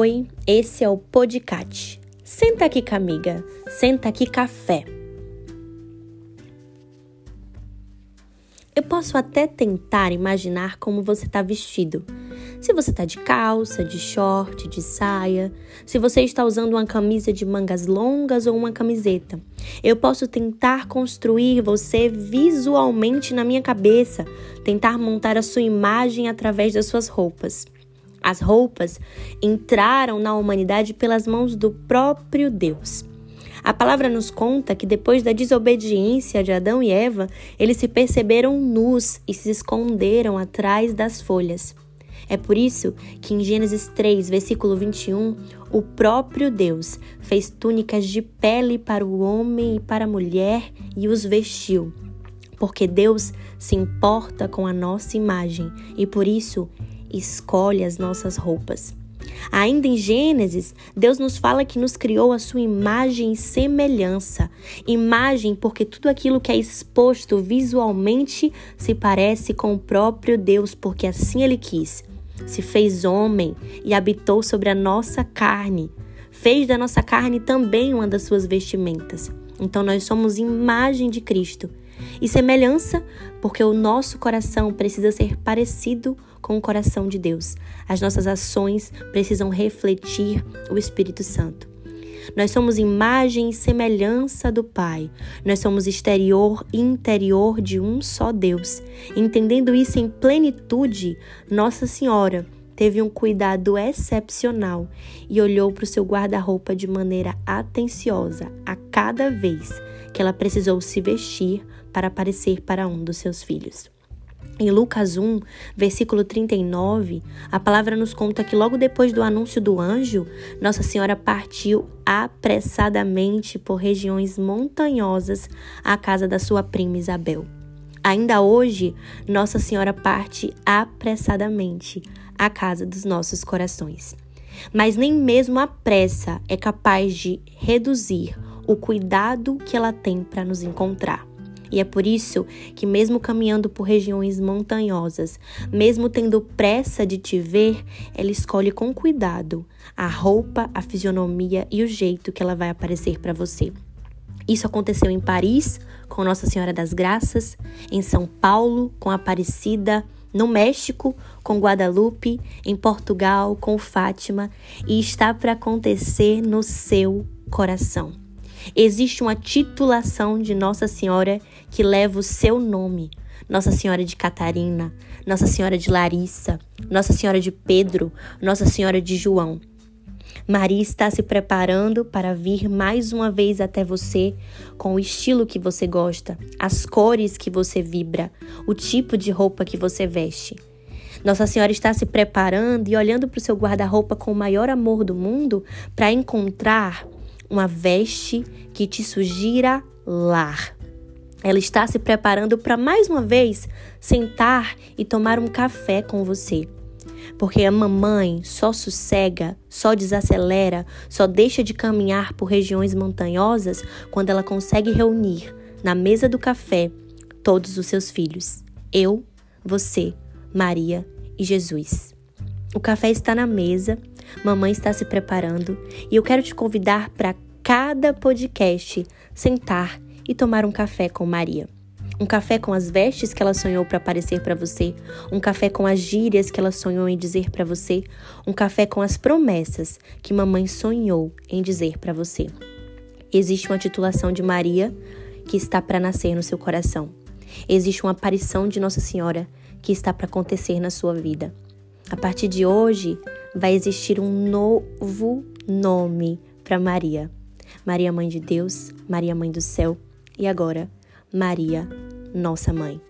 Oi, esse é o Podcast. Senta aqui, amiga. Senta aqui, café. Eu posso até tentar imaginar como você está vestido. Se você está de calça, de short, de saia, se você está usando uma camisa de mangas longas ou uma camiseta. Eu posso tentar construir você visualmente na minha cabeça, tentar montar a sua imagem através das suas roupas. As roupas entraram na humanidade pelas mãos do próprio Deus. A palavra nos conta que depois da desobediência de Adão e Eva, eles se perceberam nus e se esconderam atrás das folhas. É por isso que em Gênesis 3, versículo 21, o próprio Deus fez túnicas de pele para o homem e para a mulher e os vestiu. Porque Deus se importa com a nossa imagem e por isso escolhe as nossas roupas. Ainda em Gênesis, Deus nos fala que nos criou a sua imagem e semelhança. Imagem porque tudo aquilo que é exposto visualmente se parece com o próprio Deus, porque assim ele quis. Se fez homem e habitou sobre a nossa carne. Fez da nossa carne também uma das suas vestimentas. Então nós somos imagem de Cristo. E semelhança, porque o nosso coração precisa ser parecido com o coração de Deus. As nossas ações precisam refletir o Espírito Santo. Nós somos imagem e semelhança do Pai. Nós somos exterior e interior de um só Deus. Entendendo isso em plenitude, Nossa Senhora teve um cuidado excepcional e olhou para o seu guarda-roupa de maneira atenciosa a cada vez que ela precisou se vestir para aparecer para um dos seus filhos. Em Lucas 1, versículo 39, a palavra nos conta que logo depois do anúncio do anjo, Nossa Senhora partiu apressadamente por regiões montanhosas à casa da sua prima Isabel. Ainda hoje, Nossa Senhora parte apressadamente à casa dos nossos corações. Mas nem mesmo a pressa é capaz de reduzir o cuidado que ela tem para nos encontrar. E é por isso que, mesmo caminhando por regiões montanhosas, mesmo tendo pressa de te ver, ela escolhe com cuidado a roupa, a fisionomia e o jeito que ela vai aparecer para você. Isso aconteceu em Paris, com Nossa Senhora das Graças, em São Paulo, com Aparecida, no México, com Guadalupe, em Portugal, com Fátima, e está para acontecer no seu coração. Existe uma titulação de Nossa Senhora que leva o seu nome. Nossa Senhora de Catarina, Nossa Senhora de Larissa, Nossa Senhora de Pedro, Nossa Senhora de João. Maria está se preparando para vir mais uma vez até você com o estilo que você gosta, as cores que você vibra, o tipo de roupa que você veste. Nossa Senhora está se preparando e olhando para o seu guarda-roupa com o maior amor do mundo para encontrar uma veste que te sugira lar. Ela está se preparando para mais uma vez sentar e tomar um café com você. Porque a mamãe só sossega, só desacelera, só deixa de caminhar por regiões montanhosas quando ela consegue reunir na mesa do café todos os seus filhos. Eu, você, Maria e Jesus. O café está na mesa, mamãe está se preparando e eu quero te convidar para cada podcast sentar e tomar um café com Maria. Um café com as vestes que ela sonhou para aparecer para você, um café com as gírias que ela sonhou em dizer para você, um café com as promessas que mamãe sonhou em dizer para você. Existe uma titulação de Maria que está para nascer no seu coração. Existe uma aparição de Nossa Senhora que está para acontecer na sua vida. A partir de hoje, vai existir um novo nome para Maria. Maria, Mãe de Deus, Maria, Mãe do Céu e agora, Maria, Nossa Mãe.